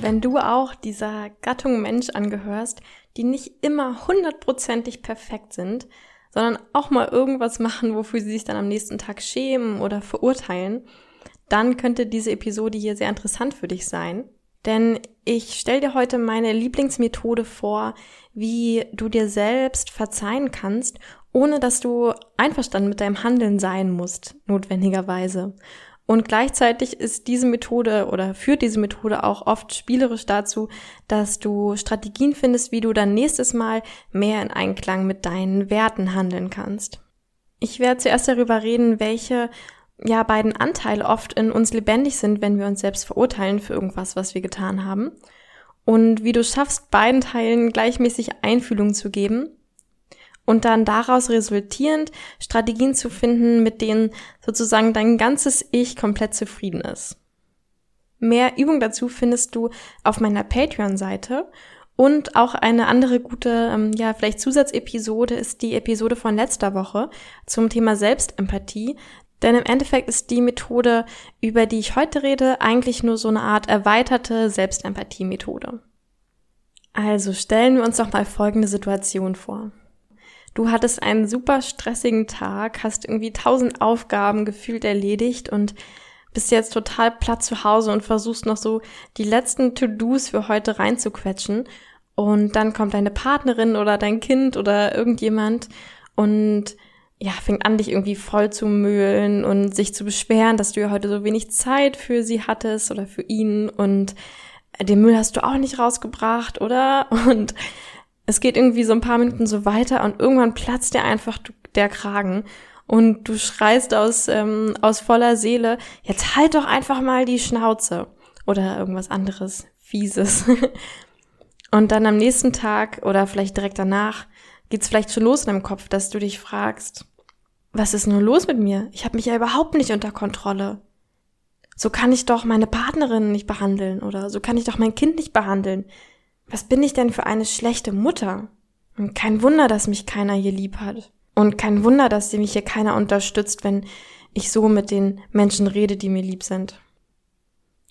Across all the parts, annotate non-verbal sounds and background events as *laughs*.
Wenn du auch dieser Gattung Mensch angehörst, die nicht immer hundertprozentig perfekt sind, sondern auch mal irgendwas machen, wofür sie sich dann am nächsten Tag schämen oder verurteilen, dann könnte diese Episode hier sehr interessant für dich sein. Denn ich stelle dir heute meine Lieblingsmethode vor, wie du dir selbst verzeihen kannst, ohne dass du einverstanden mit deinem Handeln sein musst, notwendigerweise. Und gleichzeitig ist diese Methode oder führt diese Methode auch oft spielerisch dazu, dass du Strategien findest, wie du dann nächstes Mal mehr in Einklang mit deinen Werten handeln kannst. Ich werde zuerst darüber reden, welche ja beiden Anteile oft in uns lebendig sind, wenn wir uns selbst verurteilen für irgendwas, was wir getan haben. Und wie du schaffst, beiden Teilen gleichmäßig Einfühlung zu geben und dann daraus resultierend Strategien zu finden, mit denen sozusagen dein ganzes Ich komplett zufrieden ist. Mehr Übung dazu findest du auf meiner Patreon-Seite und auch eine andere gute, ähm, ja, vielleicht Zusatzepisode ist die Episode von letzter Woche zum Thema Selbstempathie. Denn im Endeffekt ist die Methode, über die ich heute rede, eigentlich nur so eine Art erweiterte Selbstempathie-Methode. Also stellen wir uns doch mal folgende Situation vor. Du hattest einen super stressigen Tag, hast irgendwie tausend Aufgaben gefühlt erledigt und bist jetzt total platt zu Hause und versuchst noch so die letzten To-Dos für heute reinzuquetschen. Und dann kommt deine Partnerin oder dein Kind oder irgendjemand und ja, fängt an, dich irgendwie voll zu mühlen und sich zu beschweren, dass du ja heute so wenig Zeit für sie hattest oder für ihn und den Müll hast du auch nicht rausgebracht, oder? *laughs* Und es geht irgendwie so ein paar Minuten so weiter und irgendwann platzt dir einfach der Kragen und du schreist aus, ähm, aus voller Seele, jetzt halt doch einfach mal die Schnauze oder irgendwas anderes, fieses. *laughs* und dann am nächsten Tag oder vielleicht direkt danach geht's vielleicht schon los in deinem Kopf, dass du dich fragst, was ist nur los mit mir? Ich habe mich ja überhaupt nicht unter Kontrolle. So kann ich doch meine Partnerin nicht behandeln oder so kann ich doch mein Kind nicht behandeln. Was bin ich denn für eine schlechte Mutter? Und kein Wunder, dass mich keiner hier lieb hat. Und kein Wunder, dass mich hier keiner unterstützt, wenn ich so mit den Menschen rede, die mir lieb sind.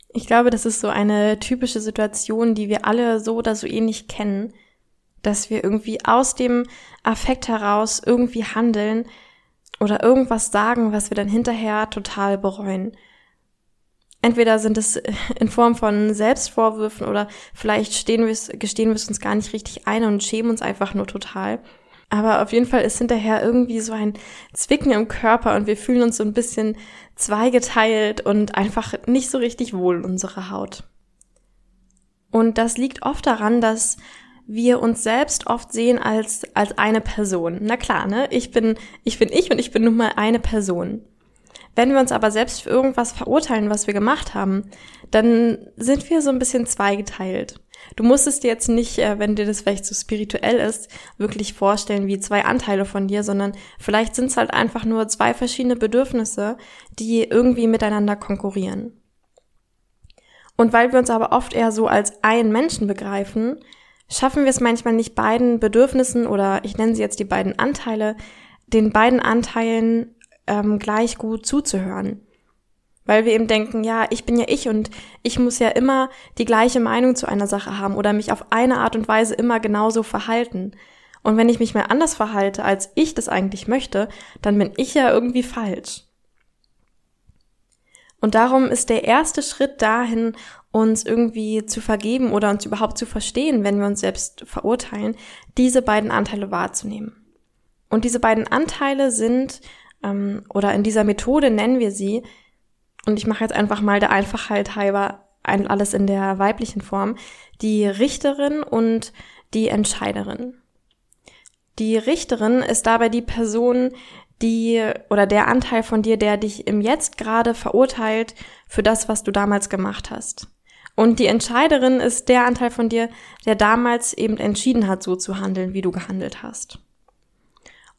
Ich glaube, das ist so eine typische Situation, die wir alle so oder so ähnlich kennen, dass wir irgendwie aus dem Affekt heraus irgendwie handeln oder irgendwas sagen, was wir dann hinterher total bereuen. Entweder sind es in Form von Selbstvorwürfen oder vielleicht stehen wir, gestehen wir es uns gar nicht richtig ein und schämen uns einfach nur total. Aber auf jeden Fall ist hinterher irgendwie so ein Zwicken im Körper und wir fühlen uns so ein bisschen zweigeteilt und einfach nicht so richtig wohl in unserer Haut. Und das liegt oft daran, dass wir uns selbst oft sehen als, als eine Person. Na klar, ne? Ich bin, ich bin ich und ich bin nun mal eine Person. Wenn wir uns aber selbst für irgendwas verurteilen, was wir gemacht haben, dann sind wir so ein bisschen zweigeteilt. Du musst es dir jetzt nicht, äh, wenn dir das vielleicht so spirituell ist, wirklich vorstellen wie zwei Anteile von dir, sondern vielleicht sind es halt einfach nur zwei verschiedene Bedürfnisse, die irgendwie miteinander konkurrieren. Und weil wir uns aber oft eher so als einen Menschen begreifen, schaffen wir es manchmal nicht beiden Bedürfnissen oder ich nenne sie jetzt die beiden Anteile, den beiden Anteilen ähm, gleich gut zuzuhören. Weil wir eben denken, ja, ich bin ja ich und ich muss ja immer die gleiche Meinung zu einer Sache haben oder mich auf eine Art und Weise immer genauso verhalten. Und wenn ich mich mal anders verhalte, als ich das eigentlich möchte, dann bin ich ja irgendwie falsch. Und darum ist der erste Schritt dahin, uns irgendwie zu vergeben oder uns überhaupt zu verstehen, wenn wir uns selbst verurteilen, diese beiden Anteile wahrzunehmen. Und diese beiden Anteile sind ähm, oder in dieser Methode nennen wir sie, und ich mache jetzt einfach mal der Einfachheit halber ein, alles in der weiblichen Form, die Richterin und die Entscheiderin. Die Richterin ist dabei die Person, die oder der Anteil von dir, der dich im Jetzt gerade verurteilt für das, was du damals gemacht hast. Und die Entscheiderin ist der Anteil von dir, der damals eben entschieden hat, so zu handeln, wie du gehandelt hast.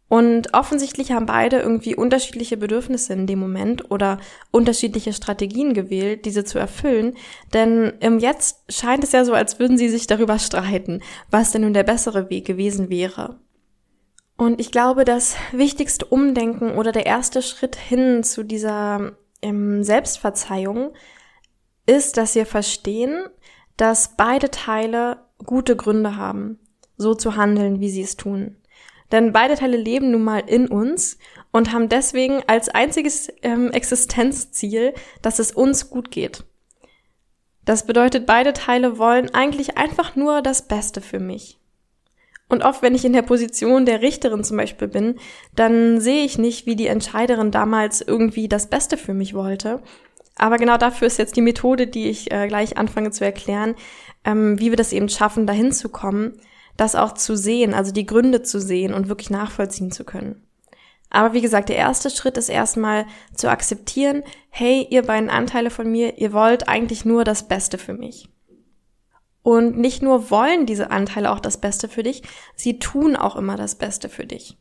Und offensichtlich haben beide irgendwie unterschiedliche Bedürfnisse in dem Moment oder unterschiedliche Strategien gewählt, diese zu erfüllen. Denn im Jetzt scheint es ja so, als würden sie sich darüber streiten, was denn nun der bessere Weg gewesen wäre. Und ich glaube, das wichtigste Umdenken oder der erste Schritt hin zu dieser ähm, Selbstverzeihung ist, dass wir verstehen, dass beide Teile gute Gründe haben, so zu handeln, wie sie es tun. Denn beide Teile leben nun mal in uns und haben deswegen als einziges ähm, Existenzziel, dass es uns gut geht. Das bedeutet, beide Teile wollen eigentlich einfach nur das Beste für mich. Und oft, wenn ich in der Position der Richterin zum Beispiel bin, dann sehe ich nicht, wie die Entscheiderin damals irgendwie das Beste für mich wollte. Aber genau dafür ist jetzt die Methode, die ich äh, gleich anfange zu erklären, ähm, wie wir das eben schaffen, dahin zu kommen, das auch zu sehen, also die Gründe zu sehen und wirklich nachvollziehen zu können. Aber wie gesagt, der erste Schritt ist erstmal zu akzeptieren, hey, ihr beiden Anteile von mir, ihr wollt eigentlich nur das Beste für mich. Und nicht nur wollen diese Anteile auch das Beste für dich, sie tun auch immer das Beste für dich.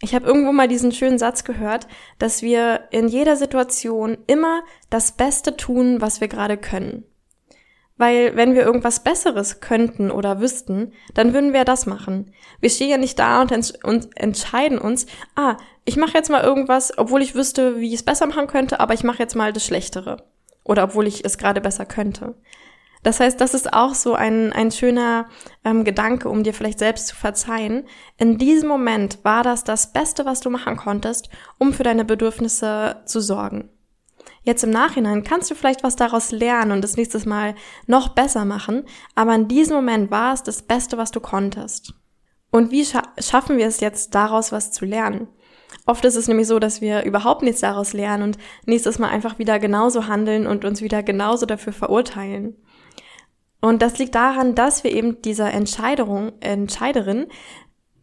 Ich habe irgendwo mal diesen schönen Satz gehört, dass wir in jeder Situation immer das Beste tun, was wir gerade können. Weil wenn wir irgendwas Besseres könnten oder wüssten, dann würden wir das machen. Wir stehen ja nicht da und, ents und entscheiden uns, ah, ich mache jetzt mal irgendwas, obwohl ich wüsste, wie ich es besser machen könnte, aber ich mache jetzt mal das Schlechtere. Oder obwohl ich es gerade besser könnte. Das heißt, das ist auch so ein, ein schöner ähm, Gedanke, um dir vielleicht selbst zu verzeihen. In diesem Moment war das das Beste, was du machen konntest, um für deine Bedürfnisse zu sorgen. Jetzt im Nachhinein kannst du vielleicht was daraus lernen und das nächstes Mal noch besser machen, aber in diesem Moment war es das Beste, was du konntest. Und wie scha schaffen wir es jetzt daraus was zu lernen? Oft ist es nämlich so, dass wir überhaupt nichts daraus lernen und nächstes Mal einfach wieder genauso handeln und uns wieder genauso dafür verurteilen. Und das liegt daran, dass wir eben dieser Entscheidung, Entscheiderin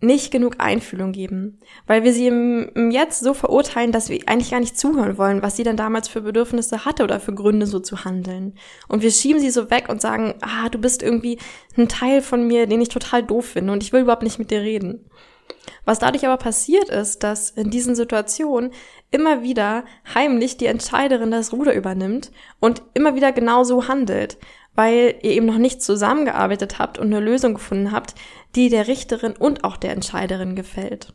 nicht genug Einfühlung geben, weil wir sie im, im, Jetzt so verurteilen, dass wir eigentlich gar nicht zuhören wollen, was sie denn damals für Bedürfnisse hatte oder für Gründe so zu handeln. Und wir schieben sie so weg und sagen, ah, du bist irgendwie ein Teil von mir, den ich total doof finde und ich will überhaupt nicht mit dir reden. Was dadurch aber passiert ist, dass in diesen Situationen immer wieder heimlich die Entscheiderin das Ruder übernimmt und immer wieder genau so handelt, weil ihr eben noch nicht zusammengearbeitet habt und eine Lösung gefunden habt, die der Richterin und auch der Entscheiderin gefällt.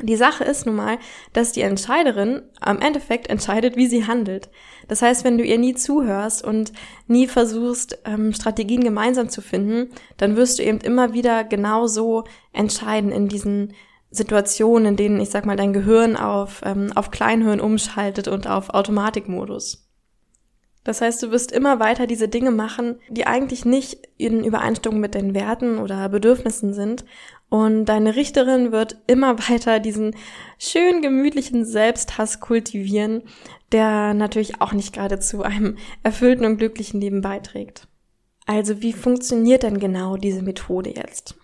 Die Sache ist nun mal, dass die Entscheiderin am Endeffekt entscheidet, wie sie handelt. Das heißt, wenn du ihr nie zuhörst und nie versuchst, ähm, Strategien gemeinsam zu finden, dann wirst du eben immer wieder genau so entscheiden in diesen Situationen, in denen, ich sag mal, dein Gehirn auf, ähm, auf Kleinhirn umschaltet und auf Automatikmodus. Das heißt, du wirst immer weiter diese Dinge machen, die eigentlich nicht in Übereinstimmung mit deinen Werten oder Bedürfnissen sind. Und deine Richterin wird immer *laughs* weiter diesen schön gemütlichen Selbsthass kultivieren, der natürlich auch nicht gerade zu einem erfüllten und glücklichen Leben beiträgt. Also wie funktioniert denn genau diese Methode jetzt?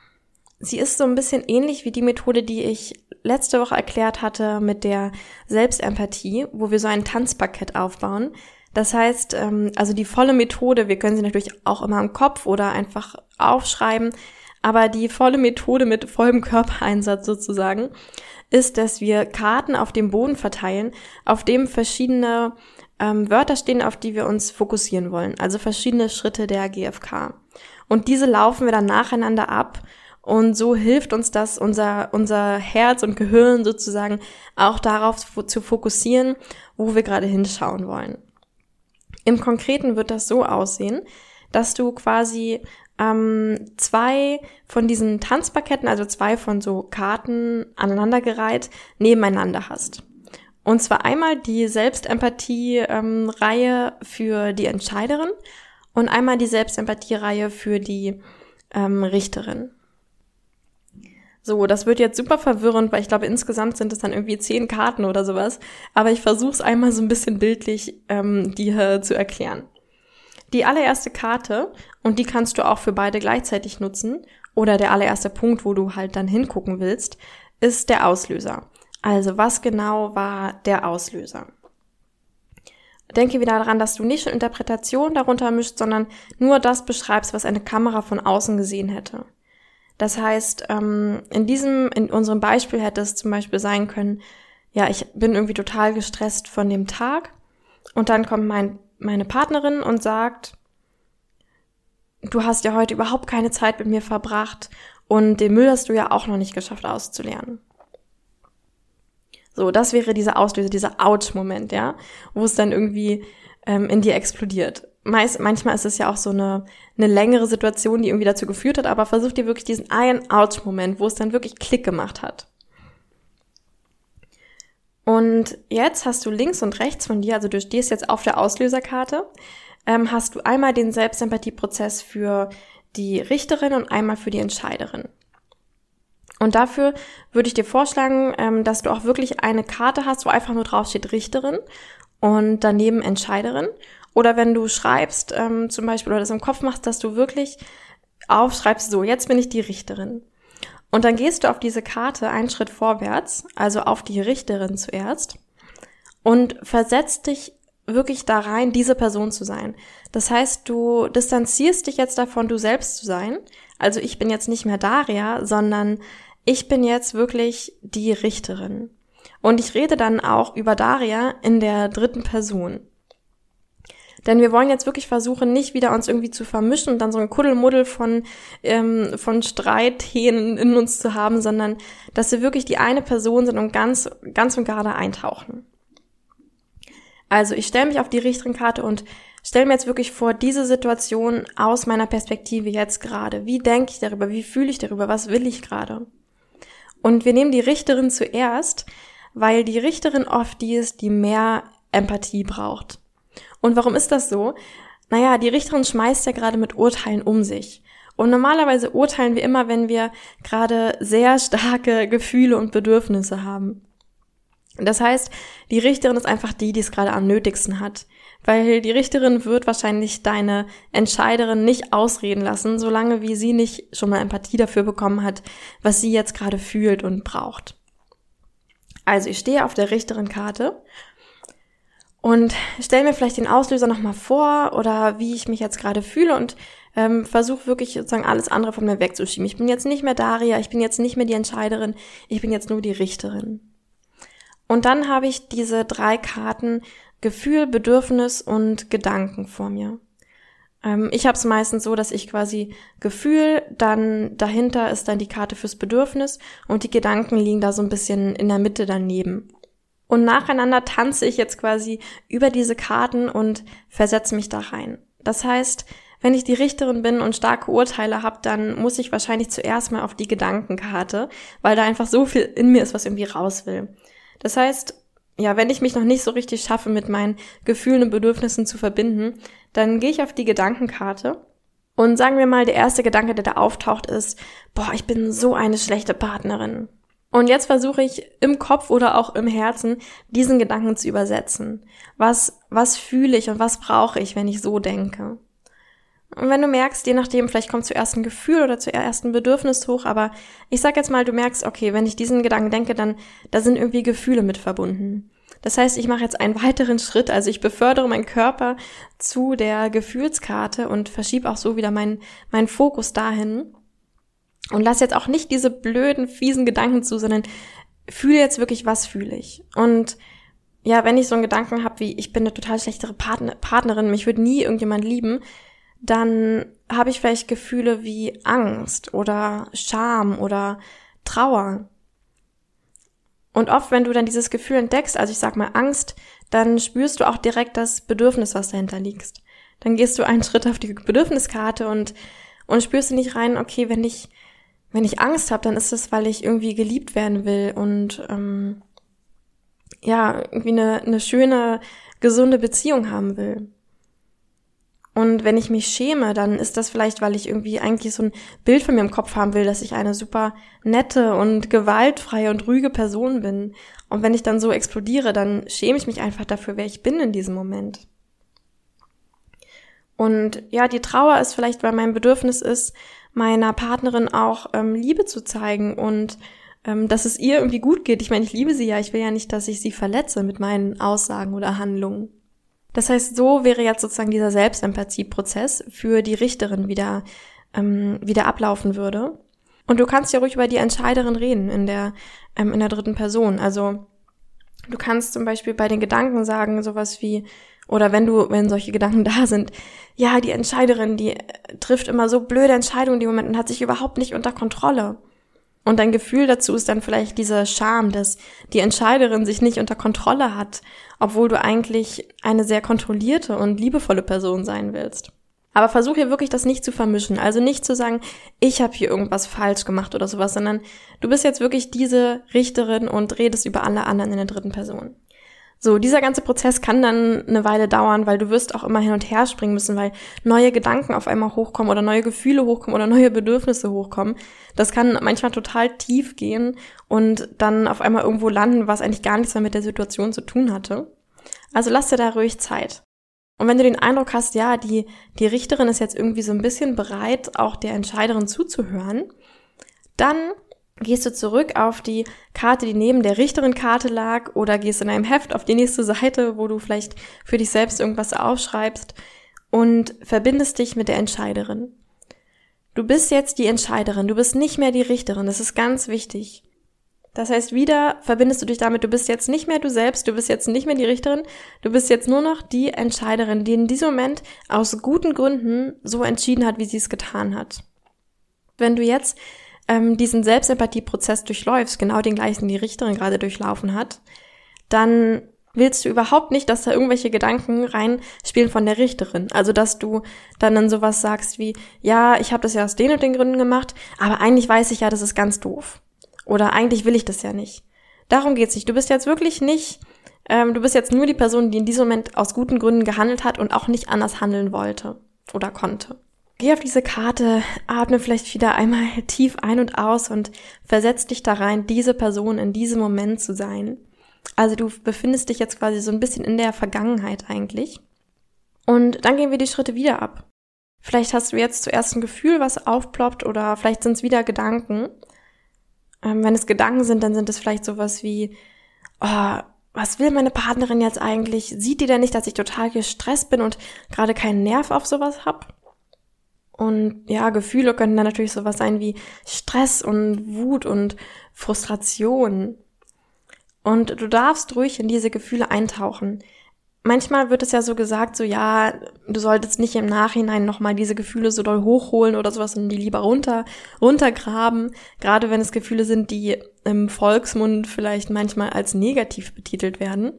Sie ist so ein bisschen ähnlich wie die Methode, die ich letzte Woche erklärt hatte mit der Selbstempathie, wo wir so ein Tanzpaket aufbauen, das heißt, ähm, also die volle Methode, wir können sie natürlich auch immer im Kopf oder einfach aufschreiben, aber die volle Methode mit vollem Körpereinsatz sozusagen ist, dass wir Karten auf dem Boden verteilen, auf dem verschiedene ähm, Wörter stehen, auf die wir uns fokussieren wollen, also verschiedene Schritte der GFK. Und diese laufen wir dann nacheinander ab und so hilft uns das, unser, unser Herz und Gehirn sozusagen auch darauf zu fokussieren, wo wir gerade hinschauen wollen. Im Konkreten wird das so aussehen, dass du quasi ähm, zwei von diesen Tanzpaketten, also zwei von so Karten aneinandergereiht, nebeneinander hast. Und zwar einmal die Selbstempathie-Reihe ähm, für die Entscheiderin und einmal die Selbstempathie-Reihe für die ähm, Richterin. So, das wird jetzt super verwirrend, weil ich glaube, insgesamt sind es dann irgendwie zehn Karten oder sowas. Aber ich versuche es einmal so ein bisschen bildlich ähm, dir zu erklären. Die allererste Karte, und die kannst du auch für beide gleichzeitig nutzen, oder der allererste Punkt, wo du halt dann hingucken willst, ist der Auslöser. Also was genau war der Auslöser? denke wieder daran, dass du nicht schon Interpretation darunter mischst, sondern nur das beschreibst, was eine Kamera von außen gesehen hätte. Das heißt, ähm, in diesem, in unserem Beispiel hätte es zum Beispiel sein können, ja, ich bin irgendwie total gestresst von dem Tag und dann kommt mein, meine Partnerin und sagt, du hast ja heute überhaupt keine Zeit mit mir verbracht und den Müll hast du ja auch noch nicht geschafft auszulernen. So, das wäre dieser Auslöser, dieser Ouch-Moment, ja, wo es dann irgendwie ähm, in dir explodiert. Meist, manchmal ist es ja auch so eine, eine längere Situation, die irgendwie dazu geführt hat, aber versuch dir wirklich diesen einen Ouch-Moment, wo es dann wirklich Klick gemacht hat. Und jetzt hast du links und rechts von dir, also du stehst jetzt auf der Auslöserkarte, ähm, hast du einmal den Selbstempathieprozess für die Richterin und einmal für die Entscheiderin. Und dafür würde ich dir vorschlagen, ähm, dass du auch wirklich eine Karte hast, wo einfach nur drauf steht Richterin und daneben Entscheiderin. Oder wenn du schreibst, ähm, zum Beispiel, oder das im Kopf machst, dass du wirklich aufschreibst, so, jetzt bin ich die Richterin. Und dann gehst du auf diese Karte einen Schritt vorwärts, also auf die Richterin zuerst, und versetzt dich wirklich da rein, diese Person zu sein. Das heißt, du distanzierst dich jetzt davon, du selbst zu sein. Also ich bin jetzt nicht mehr Daria, sondern ich bin jetzt wirklich die Richterin. Und ich rede dann auch über Daria in der dritten Person. Denn wir wollen jetzt wirklich versuchen, nicht wieder uns irgendwie zu vermischen und dann so ein Kuddelmuddel von, ähm, von Streithähnen in uns zu haben, sondern dass wir wirklich die eine Person sind und ganz, ganz und gerade eintauchen. Also ich stelle mich auf die Richterin-Karte und stelle mir jetzt wirklich vor, diese Situation aus meiner Perspektive jetzt gerade. Wie denke ich darüber? Wie fühle ich darüber? Was will ich gerade? Und wir nehmen die Richterin zuerst, weil die Richterin oft die ist, die mehr Empathie braucht. Und warum ist das so? Naja, die Richterin schmeißt ja gerade mit Urteilen um sich. Und normalerweise urteilen wir immer, wenn wir gerade sehr starke Gefühle und Bedürfnisse haben. Das heißt, die Richterin ist einfach die, die es gerade am nötigsten hat. Weil die Richterin wird wahrscheinlich deine Entscheiderin nicht ausreden lassen, solange wie sie nicht schon mal Empathie dafür bekommen hat, was sie jetzt gerade fühlt und braucht. Also ich stehe auf der Richterin-Karte und stelle mir vielleicht den Auslöser nochmal vor oder wie ich mich jetzt gerade fühle und ähm, versuche wirklich sozusagen alles andere von mir wegzuschieben. Ich bin jetzt nicht mehr Daria, ich bin jetzt nicht mehr die Entscheiderin, ich bin jetzt nur die Richterin. Und dann habe ich diese drei Karten Gefühl, Bedürfnis und Gedanken vor mir. Ähm, ich habe es meistens so, dass ich quasi Gefühl, dann dahinter ist dann die Karte fürs Bedürfnis und die Gedanken liegen da so ein bisschen in der Mitte daneben. Und nacheinander tanze ich jetzt quasi über diese Karten und versetze mich da rein. Das heißt, wenn ich die Richterin bin und starke Urteile habe, dann muss ich wahrscheinlich zuerst mal auf die Gedankenkarte, weil da einfach so viel in mir ist, was irgendwie raus will. Das heißt, ja, wenn ich mich noch nicht so richtig schaffe, mit meinen Gefühlen und Bedürfnissen zu verbinden, dann gehe ich auf die Gedankenkarte und sagen wir mal, der erste Gedanke, der da auftaucht, ist, boah, ich bin so eine schlechte Partnerin. Und jetzt versuche ich im Kopf oder auch im Herzen diesen Gedanken zu übersetzen. Was, was fühle ich und was brauche ich, wenn ich so denke? Und wenn du merkst, je nachdem, vielleicht kommt zuerst ein Gefühl oder zuerst ein Bedürfnis hoch, aber ich sag jetzt mal, du merkst, okay, wenn ich diesen Gedanken denke, dann da sind irgendwie Gefühle mit verbunden. Das heißt, ich mache jetzt einen weiteren Schritt, also ich befördere meinen Körper zu der Gefühlskarte und verschiebe auch so wieder meinen meinen Fokus dahin und lass jetzt auch nicht diese blöden, fiesen Gedanken zu, sondern fühle jetzt wirklich, was fühle ich. Und ja, wenn ich so einen Gedanken habe, wie ich bin eine total schlechtere Partner, Partnerin, mich würde nie irgendjemand lieben, dann habe ich vielleicht Gefühle wie Angst oder Scham oder Trauer. Und oft, wenn du dann dieses Gefühl entdeckst, also ich sag mal Angst, dann spürst du auch direkt das Bedürfnis, was dahinter liegt. Dann gehst du einen *laughs* Schritt auf die Bedürfniskarte und, und spürst du nicht rein, okay, wenn ich, wenn ich Angst habe, dann ist es, weil ich irgendwie geliebt werden will und ähm, ja, irgendwie eine, eine schöne, gesunde Beziehung haben will. Und wenn ich mich schäme, dann ist das vielleicht, weil ich irgendwie eigentlich so ein Bild von mir im Kopf haben will, dass ich eine super nette und gewaltfreie und ruhige Person bin. Und wenn ich dann so explodiere, dann schäme ich mich einfach dafür, wer ich bin in diesem Moment. Und ja, die Trauer ist vielleicht, weil mein Bedürfnis ist, meiner Partnerin auch ähm, Liebe zu zeigen und ähm, dass es ihr irgendwie gut geht. Ich meine, ich liebe sie ja, ich will ja nicht, dass ich sie verletze mit meinen Aussagen oder Handlungen. Das heißt, so wäre jetzt sozusagen dieser Selbstempathie-Prozess für die Richterin wieder, ähm, wieder ablaufen würde. Und du kannst ja ruhig über die Entscheiderin reden in der, ähm, in der dritten Person. Also du kannst zum Beispiel bei den Gedanken sagen, sowas wie, oder wenn du, wenn solche Gedanken da sind, ja, die Entscheiderin, die trifft immer so blöde Entscheidungen in dem Moment und hat sich überhaupt nicht unter Kontrolle. Und dein Gefühl dazu ist dann vielleicht dieser Scham, dass die Entscheiderin sich nicht unter Kontrolle hat, obwohl du eigentlich eine sehr kontrollierte und liebevolle Person sein willst. Aber versuch hier wirklich das nicht zu vermischen. Also nicht zu sagen, ich habe hier irgendwas falsch gemacht oder sowas, sondern du bist jetzt wirklich diese Richterin und redest über alle anderen in der dritten Person. So, dieser ganze Prozess kann dann eine Weile dauern, weil du wirst auch immer hin und her springen müssen, weil neue Gedanken auf einmal hochkommen oder neue Gefühle hochkommen oder neue Bedürfnisse hochkommen. Das kann manchmal total tief gehen und dann auf einmal irgendwo landen, was eigentlich gar nichts mehr mit der Situation zu tun hatte. Also lass dir da ruhig Zeit. Und wenn du den Eindruck hast, ja, die, die Richterin ist jetzt irgendwie so ein bisschen bereit, auch der Entscheiderin zuzuhören, dann gehst du zurück auf die Karte, die neben der Richterin-Karte lag, oder gehst in einem Heft auf die nächste Seite, wo du vielleicht für dich selbst irgendwas aufschreibst und verbindest dich mit der Entscheiderin. Du bist jetzt die Entscheiderin, du bist nicht mehr die Richterin, das ist ganz wichtig. Das heißt, wieder verbindest du dich damit, du bist jetzt nicht mehr du selbst, du bist jetzt nicht mehr die Richterin, du bist jetzt nur noch die Entscheiderin, die in diesem Moment aus guten Gründen so entschieden hat, wie sie es getan hat. Wenn du jetzt ähm, diesen Selbstempathieprozess durchläufst, genau den gleichen die Richterin gerade durchlaufen hat, dann willst du überhaupt nicht, dass da irgendwelche Gedanken reinspielen von der Richterin. Also dass du dann dann sowas sagst wie, ja, ich habe das ja aus den und den Gründen gemacht, aber eigentlich weiß ich ja, das ist ganz doof. Oder eigentlich will ich das ja nicht. Darum geht's nicht. Du bist jetzt wirklich nicht, ähm, du bist jetzt nur die Person, die in diesem Moment aus guten Gründen gehandelt hat und auch nicht anders handeln wollte oder konnte. Geh auf diese Karte, atme vielleicht wieder einmal tief ein und aus und versetz dich da rein, diese Person in diesem Moment zu sein. Also du befindest dich jetzt quasi so ein bisschen in der Vergangenheit eigentlich. Und dann gehen wir die Schritte wieder ab. Vielleicht hast du jetzt zuerst ein Gefühl, was aufploppt, oder vielleicht sind es wieder Gedanken. Ähm, wenn es Gedanken sind, dann sind es vielleicht sowas wie, oh, was will meine Partnerin jetzt eigentlich? Sieht die denn nicht, dass ich total gestresst bin und gerade keinen Nerv auf sowas hab? Und ja, Gefühle könnten dann natürlich sowas sein wie Stress und Wut und Frustration. Und du darfst ruhig in diese Gefühle eintauchen. Manchmal wird es ja so gesagt, so ja, du solltest nicht im Nachhinein nochmal diese Gefühle so doll hochholen oder sowas und die lieber runter, runtergraben. Gerade wenn es Gefühle sind, die im Volksmund vielleicht manchmal als negativ betitelt werden.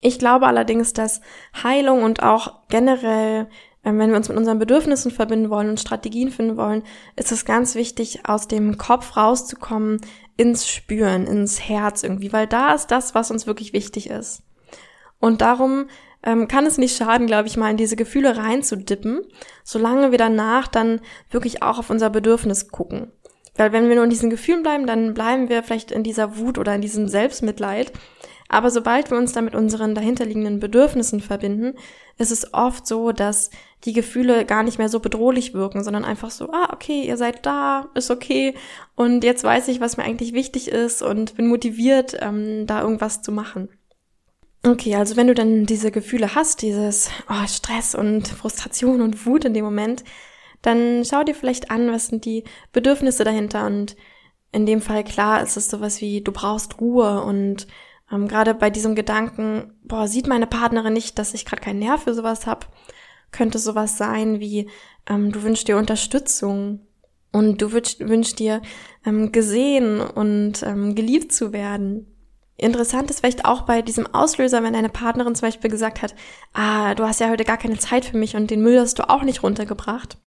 Ich glaube allerdings, dass Heilung und auch generell wenn wir uns mit unseren Bedürfnissen verbinden wollen und Strategien finden wollen, ist es ganz wichtig, aus dem Kopf rauszukommen ins Spüren, ins Herz irgendwie, weil da ist das, was uns wirklich wichtig ist. Und darum ähm, kann es nicht schaden, glaube ich, mal in diese Gefühle reinzudippen, solange wir danach dann wirklich auch auf unser Bedürfnis gucken. Weil wenn wir nur in diesen Gefühlen bleiben, dann bleiben wir vielleicht in dieser Wut oder in diesem Selbstmitleid. Aber sobald wir uns dann mit unseren dahinterliegenden Bedürfnissen verbinden, ist es oft so, dass die Gefühle gar nicht mehr so bedrohlich wirken, sondern einfach so, ah, okay, ihr seid da, ist okay. Und jetzt weiß ich, was mir eigentlich wichtig ist und bin motiviert, ähm, da irgendwas zu machen. Okay, also wenn du dann diese Gefühle hast, dieses oh, Stress und Frustration und Wut in dem Moment, dann schau dir vielleicht an, was sind die Bedürfnisse dahinter und in dem Fall klar ist es sowas wie, du brauchst Ruhe und ähm, gerade bei diesem Gedanken, boah, sieht meine Partnerin nicht, dass ich gerade keinen Nerv für sowas habe, könnte sowas sein wie, ähm, du wünschst dir Unterstützung und du wünschst, wünschst dir ähm, gesehen und ähm, geliebt zu werden. Interessant ist vielleicht auch bei diesem Auslöser, wenn deine Partnerin zum Beispiel gesagt hat, ah, du hast ja heute gar keine Zeit für mich und den Müll hast du auch nicht runtergebracht.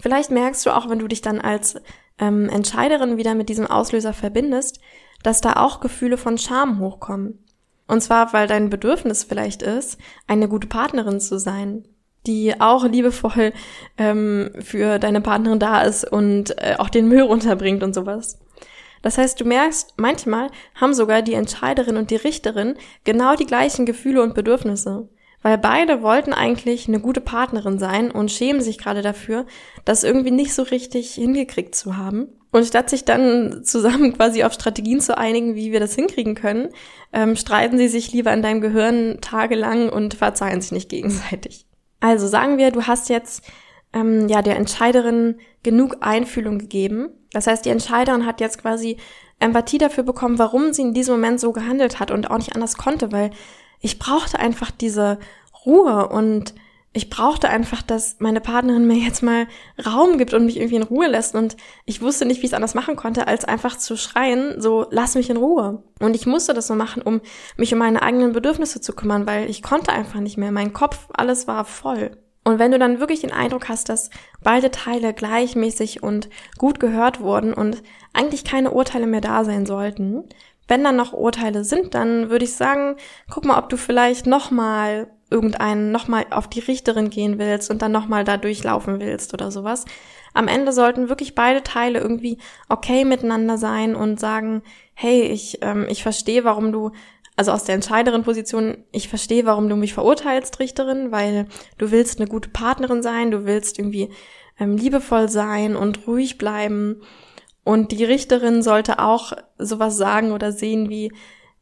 Vielleicht merkst du auch, wenn du dich dann als ähm, Entscheiderin wieder mit diesem Auslöser verbindest, dass da auch Gefühle von Scham hochkommen. Und zwar, weil dein Bedürfnis vielleicht ist, eine gute Partnerin zu sein, die auch liebevoll ähm, für deine Partnerin da ist und äh, auch den Müll runterbringt und sowas. Das heißt, du merkst, manchmal haben sogar die Entscheiderin und die Richterin genau die gleichen Gefühle und Bedürfnisse, weil beide wollten eigentlich eine gute Partnerin sein und schämen sich gerade dafür, das irgendwie nicht so richtig hingekriegt zu haben. Und statt sich dann zusammen quasi auf Strategien zu einigen, wie wir das hinkriegen können, ähm, streiten sie sich lieber in deinem Gehirn tagelang und verzeihen sich nicht gegenseitig. Also sagen wir, du hast jetzt ähm, ja der Entscheiderin genug Einfühlung gegeben. Das heißt, die Entscheiderin hat jetzt quasi Empathie dafür bekommen, warum sie in diesem Moment so gehandelt hat und auch nicht anders konnte, weil ich brauchte einfach diese Ruhe und ich brauchte einfach, dass meine Partnerin mir jetzt mal Raum gibt und mich irgendwie in Ruhe lässt. Und ich wusste nicht, wie ich es anders machen konnte, als einfach zu schreien, so lass mich in Ruhe. Und ich musste das so machen, um mich um meine eigenen Bedürfnisse zu kümmern, weil ich konnte einfach nicht mehr. Mein Kopf, alles war voll. Und wenn du dann wirklich den Eindruck hast, dass beide Teile gleichmäßig und gut gehört wurden und eigentlich keine Urteile mehr da sein sollten, wenn dann noch Urteile sind, dann würde ich sagen, guck mal, ob du vielleicht nochmal irgendeinen nochmal auf die Richterin gehen willst und dann nochmal da durchlaufen willst oder sowas. Am Ende sollten wirklich beide Teile irgendwie okay miteinander sein und sagen, hey, ich, ähm, ich verstehe, warum du, also aus der entscheideren Position, ich verstehe, warum du mich verurteilst, Richterin, weil du willst eine gute Partnerin sein, du willst irgendwie ähm, liebevoll sein und ruhig bleiben. Und die Richterin sollte auch sowas sagen oder sehen wie,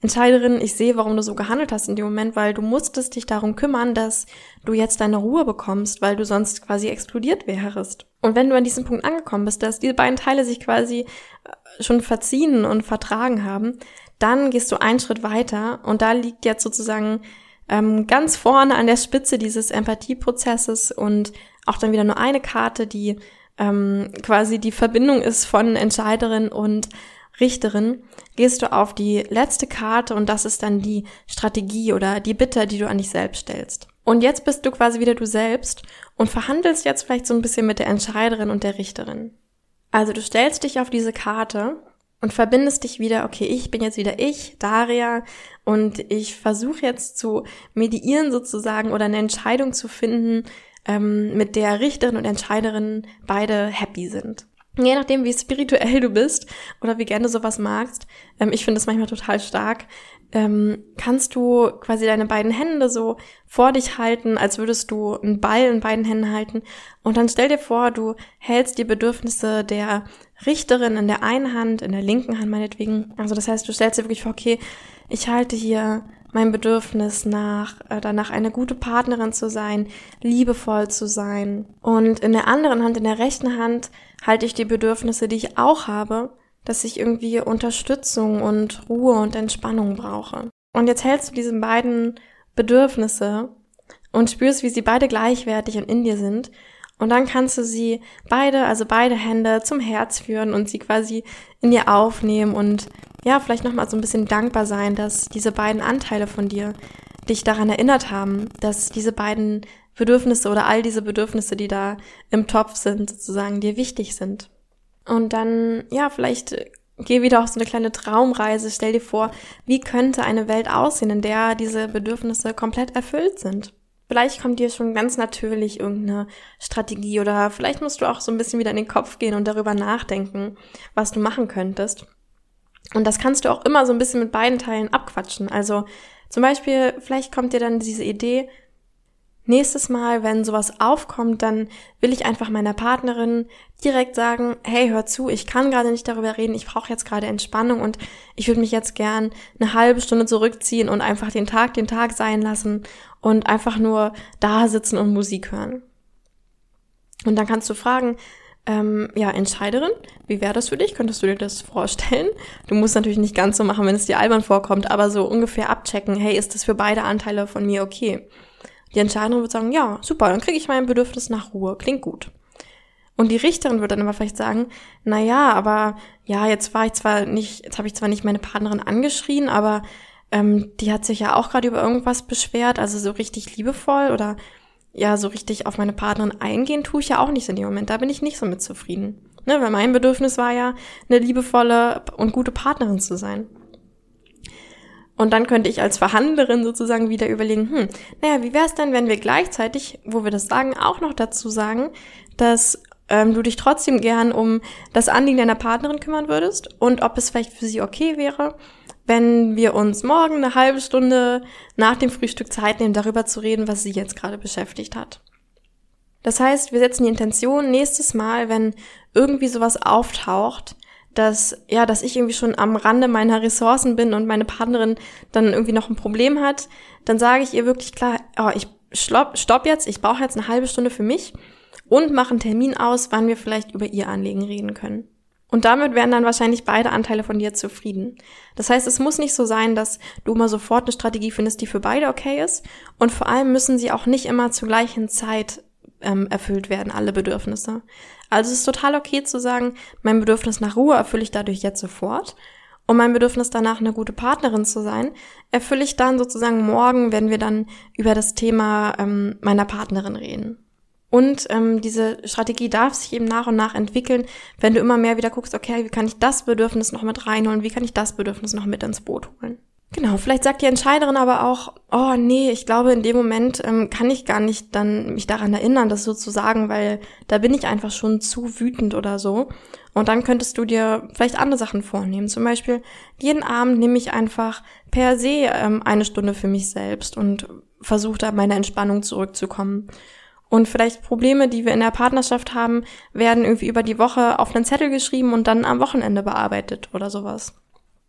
Entscheiderin, ich sehe, warum du so gehandelt hast in dem Moment, weil du musstest dich darum kümmern, dass du jetzt deine Ruhe bekommst, weil du sonst quasi explodiert wärst. Und wenn du an diesem Punkt angekommen bist, dass diese beiden Teile sich quasi äh, schon verziehen und vertragen haben, dann gehst du einen Schritt weiter und da liegt jetzt sozusagen ähm, ganz vorne an der Spitze dieses Empathieprozesses und auch dann wieder nur eine Karte, die ähm, quasi die Verbindung ist von Entscheiderin und Richterin, gehst du auf die letzte Karte und das ist dann die Strategie oder die Bitte, die du an dich selbst stellst. Und jetzt bist du quasi wieder du selbst und verhandelst jetzt vielleicht so ein bisschen mit der Entscheiderin und der Richterin. Also du stellst dich auf diese Karte und verbindest dich wieder, okay, ich bin jetzt wieder ich, Daria, und ich versuche jetzt zu mediieren sozusagen oder eine Entscheidung zu finden, ähm, mit der Richterin und Entscheiderin beide happy sind. Je nachdem, wie spirituell du bist oder wie gerne du sowas magst, ähm, ich finde es manchmal total stark, ähm, kannst du quasi deine beiden Hände so vor dich halten, als würdest du einen Ball in beiden Händen halten. Und dann stell dir vor, du hältst die Bedürfnisse der Richterin in der einen Hand, in der linken Hand meinetwegen. Also das heißt, du stellst dir wirklich vor, okay, ich halte hier mein Bedürfnis nach, äh, danach eine gute Partnerin zu sein, liebevoll zu sein. Und in der anderen Hand, in der rechten Hand, halte ich die Bedürfnisse, die ich auch habe, dass ich irgendwie Unterstützung und Ruhe und Entspannung brauche. Und jetzt hältst du diese beiden Bedürfnisse und spürst, wie sie beide gleichwertig und in dir sind. Und dann kannst du sie beide, also beide Hände zum Herz führen und sie quasi in dir aufnehmen und ja, vielleicht nochmal so ein bisschen dankbar sein, dass diese beiden Anteile von dir dich daran erinnert haben, dass diese beiden Bedürfnisse oder all diese Bedürfnisse, die da im Topf sind, sozusagen dir wichtig sind. Und dann, ja, vielleicht geh wieder auf so eine kleine Traumreise, stell dir vor, wie könnte eine Welt aussehen, in der diese Bedürfnisse komplett erfüllt sind. Vielleicht kommt dir schon ganz natürlich irgendeine Strategie oder vielleicht musst du auch so ein bisschen wieder in den Kopf gehen und darüber nachdenken, was du machen könntest. Und das kannst du auch immer so ein bisschen mit beiden Teilen abquatschen. Also zum Beispiel, vielleicht kommt dir dann diese Idee, nächstes Mal, wenn sowas aufkommt, dann will ich einfach meiner Partnerin direkt sagen, hey, hör zu, ich kann gerade nicht darüber reden, ich brauche jetzt gerade Entspannung und ich würde mich jetzt gern eine halbe Stunde zurückziehen und einfach den Tag den Tag sein lassen und einfach nur da sitzen und Musik hören. Und dann kannst du fragen, ähm, ja, Entscheiderin, wie wäre das für dich? Könntest du dir das vorstellen? Du musst natürlich nicht ganz so machen, wenn es dir albern vorkommt, aber so ungefähr abchecken, hey, ist das für beide Anteile von mir okay? Die Entscheiderin wird sagen, ja, super, dann kriege ich mein Bedürfnis nach Ruhe, klingt gut. Und die Richterin wird dann aber vielleicht sagen, na ja, aber ja, jetzt war ich zwar nicht, jetzt habe ich zwar nicht meine Partnerin angeschrien, aber ähm, die hat sich ja auch gerade über irgendwas beschwert, also so richtig liebevoll oder ja so richtig auf meine Partnerin eingehen, tue ich ja auch nicht in dem Moment. Da bin ich nicht so mit zufrieden. Ne, weil mein Bedürfnis war ja, eine liebevolle und gute Partnerin zu sein. Und dann könnte ich als Verhandlerin sozusagen wieder überlegen, hm, naja, wie wäre es denn, wenn wir gleichzeitig, wo wir das sagen, auch noch dazu sagen, dass ähm, du dich trotzdem gern um das Anliegen deiner Partnerin kümmern würdest und ob es vielleicht für sie okay wäre, wenn wir uns morgen eine halbe Stunde nach dem Frühstück Zeit nehmen, darüber zu reden, was sie jetzt gerade beschäftigt hat. Das heißt, wir setzen die Intention nächstes Mal, wenn irgendwie sowas auftaucht, dass, ja, dass ich irgendwie schon am Rande meiner Ressourcen bin und meine Partnerin dann irgendwie noch ein Problem hat, dann sage ich ihr wirklich klar, oh, ich stopp, stopp jetzt, ich brauche jetzt eine halbe Stunde für mich und mache einen Termin aus, wann wir vielleicht über ihr Anliegen reden können. Und damit wären dann wahrscheinlich beide Anteile von dir zufrieden. Das heißt, es muss nicht so sein, dass du immer sofort eine Strategie findest, die für beide okay ist. Und vor allem müssen sie auch nicht immer zur gleichen Zeit ähm, erfüllt werden, alle Bedürfnisse. Also es ist total okay zu sagen, mein Bedürfnis nach Ruhe erfülle ich dadurch jetzt sofort. Und mein Bedürfnis danach, eine gute Partnerin zu sein, erfülle ich dann sozusagen morgen, wenn wir dann über das Thema ähm, meiner Partnerin reden. Und ähm, diese Strategie darf sich eben nach und nach entwickeln, wenn du immer mehr wieder guckst, okay, wie kann ich das Bedürfnis noch mit reinholen, wie kann ich das Bedürfnis noch mit ins Boot holen. Genau, vielleicht sagt die Entscheiderin aber auch, oh nee, ich glaube, in dem Moment ähm, kann ich gar nicht dann mich daran erinnern, das so zu sagen, weil da bin ich einfach schon zu wütend oder so. Und dann könntest du dir vielleicht andere Sachen vornehmen. Zum Beispiel, jeden Abend nehme ich einfach per se ähm, eine Stunde für mich selbst und versuche da meine Entspannung zurückzukommen. Und vielleicht Probleme, die wir in der Partnerschaft haben, werden irgendwie über die Woche auf einen Zettel geschrieben und dann am Wochenende bearbeitet oder sowas.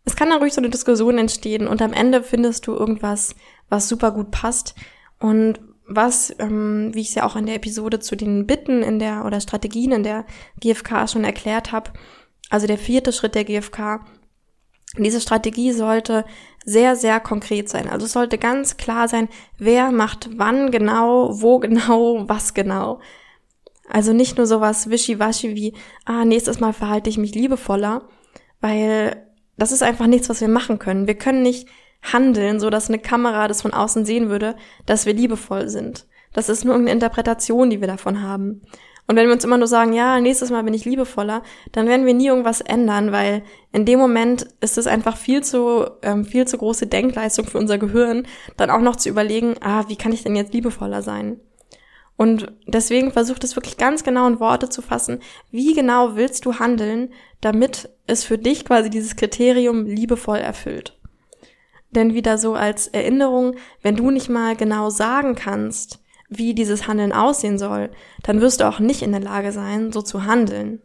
Es kann dann ruhig so eine Diskussion entstehen und am Ende findest du irgendwas, was super gut passt und was, ähm, wie ich es ja auch in der Episode zu den Bitten in der oder Strategien in der GfK schon erklärt habe, also der vierte Schritt der GfK, diese Strategie sollte sehr, sehr konkret sein. Also es sollte ganz klar sein, wer macht wann genau, wo genau, *laughs* was genau. Also nicht nur sowas wischiwaschi wie, ah, nächstes Mal verhalte ich mich liebevoller, weil das ist einfach nichts, was wir machen können. Wir können nicht handeln, so dass eine Kamera das von außen sehen würde, dass wir liebevoll sind. Das ist nur eine Interpretation, die wir davon haben. Und wenn wir uns immer nur sagen, ja, nächstes Mal bin ich liebevoller, dann werden wir nie irgendwas ändern, weil in dem Moment ist es einfach viel zu, ähm, viel zu große Denkleistung für unser Gehirn, dann auch noch zu überlegen, ah, wie kann ich denn jetzt liebevoller sein? Und deswegen versucht es wirklich ganz genau in Worte zu fassen, wie genau willst du handeln, damit es für dich quasi dieses Kriterium liebevoll erfüllt. Denn wieder so als Erinnerung, wenn du nicht mal genau sagen kannst, wie dieses Handeln aussehen soll, dann wirst du auch nicht in der Lage sein, so zu handeln.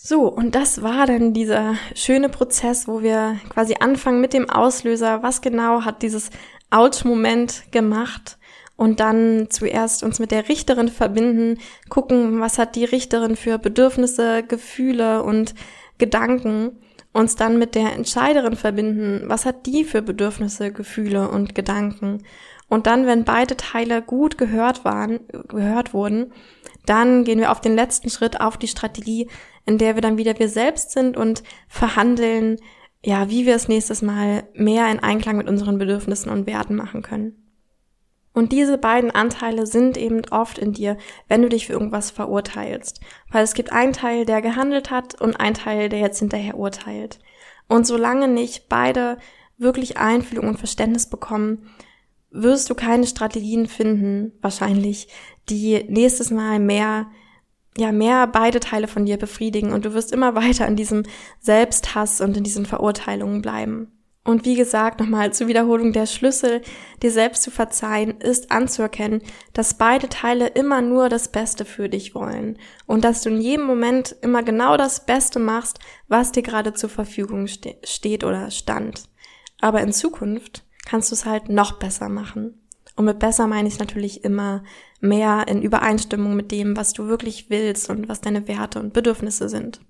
So, und das war dann dieser schöne Prozess, wo wir quasi anfangen mit dem Auslöser, was genau hat dieses Ouch-Moment gemacht? Und dann zuerst uns mit der Richterin verbinden, gucken, was hat die Richterin für Bedürfnisse, Gefühle und Gedanken, uns dann mit der Entscheiderin verbinden, was hat die für Bedürfnisse, Gefühle und Gedanken und dann, wenn beide Teile gut gehört waren, gehört wurden, dann gehen wir auf den letzten Schritt, auf die Strategie, in der wir dann wieder wir selbst sind und verhandeln, ja, wie wir es nächstes Mal mehr in Einklang mit unseren Bedürfnissen und Werten machen können. Und diese beiden Anteile sind eben oft in dir, wenn du dich für irgendwas verurteilst. Weil es gibt einen Teil, der gehandelt hat und einen Teil, der jetzt hinterher urteilt. Und solange nicht beide wirklich Einfühlung und Verständnis bekommen, wirst du keine Strategien finden, wahrscheinlich, die nächstes Mal mehr, ja, mehr beide Teile von dir befriedigen und du wirst immer weiter in diesem Selbsthass und in diesen Verurteilungen bleiben. Und wie gesagt, nochmal zur Wiederholung, der Schlüssel, dir selbst zu verzeihen, ist anzuerkennen, dass beide Teile immer nur das Beste für dich wollen und dass du in jedem Moment immer genau das Beste machst, was dir gerade zur Verfügung ste steht oder stand. Aber in Zukunft kannst du es halt noch besser machen. Und mit besser meine ich natürlich immer mehr in Übereinstimmung mit dem, was du wirklich willst und was deine Werte und Bedürfnisse sind.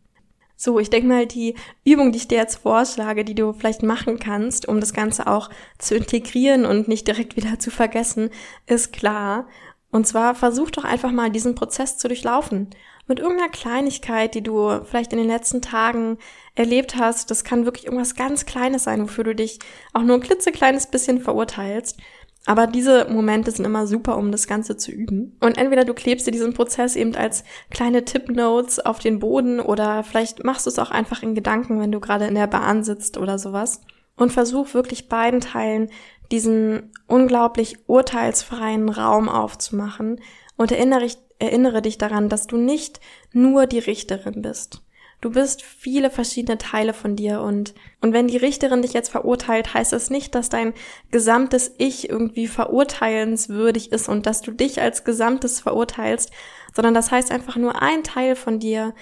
So, ich denke mal, die Übung, die ich dir jetzt vorschlage, die du vielleicht machen kannst, um das Ganze auch zu integrieren und nicht direkt wieder zu vergessen, ist klar. Und zwar versuch doch einfach mal diesen Prozess zu durchlaufen mit irgendeiner Kleinigkeit, die du vielleicht in den letzten Tagen erlebt hast. Das kann wirklich irgendwas ganz Kleines sein, wofür du dich auch nur ein klitzekleines bisschen verurteilst. Aber diese Momente sind immer super, um das Ganze zu üben. Und entweder du klebst dir diesen Prozess eben als kleine Tippnotes auf den Boden oder vielleicht machst du es auch einfach in Gedanken, wenn du gerade in der Bahn sitzt oder sowas. Und versuch wirklich beiden Teilen diesen unglaublich urteilsfreien Raum aufzumachen und erinnere, erinnere dich daran, dass du nicht nur die Richterin bist, Du bist viele verschiedene Teile von dir und, und wenn die Richterin dich jetzt verurteilt, heißt das nicht, dass dein gesamtes Ich irgendwie verurteilenswürdig ist und dass du dich als Gesamtes verurteilst, sondern das heißt einfach nur ein Teil von dir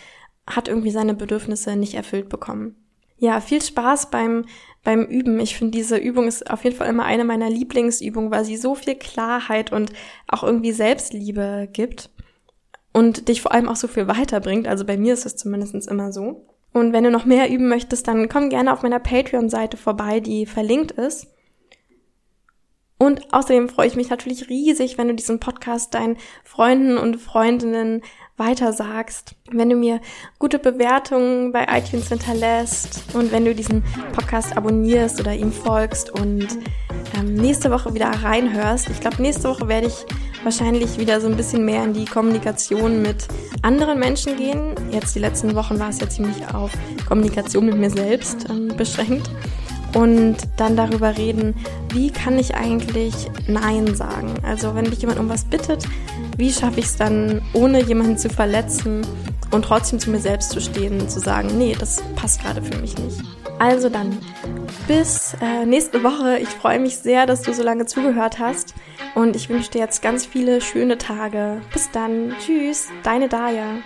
hat irgendwie seine Bedürfnisse nicht erfüllt bekommen. Ja, viel Spaß beim, beim Üben. Ich finde, diese Übung ist auf jeden Fall immer eine meiner Lieblingsübungen, weil sie so viel Klarheit und auch irgendwie Selbstliebe gibt und dich vor allem auch so viel weiterbringt. Also bei mir ist es zumindest immer so. Und wenn du noch mehr üben möchtest, dann komm gerne auf meiner Patreon-Seite vorbei, die verlinkt ist. Und außerdem freue ich mich natürlich riesig, wenn du diesen Podcast deinen Freunden und Freundinnen weitersagst, wenn du mir gute Bewertungen bei iTunes hinterlässt und wenn du diesen Podcast abonnierst oder ihm folgst und ähm, nächste Woche wieder reinhörst. Ich glaube, nächste Woche werde ich wahrscheinlich wieder so ein bisschen mehr in die Kommunikation mit anderen Menschen gehen. Jetzt die letzten Wochen war es ja ziemlich auf Kommunikation mit mir selbst ähm, beschränkt und dann darüber reden, wie kann ich eigentlich Nein sagen? Also wenn dich jemand um was bittet, wie schaffe ich es dann, ohne jemanden zu verletzen und trotzdem zu mir selbst zu stehen und zu sagen, nee, das passt gerade für mich nicht. Also dann, bis äh, nächste Woche. Ich freue mich sehr, dass du so lange zugehört hast und ich wünsche dir jetzt ganz viele schöne Tage. Bis dann. Tschüss, deine Daya.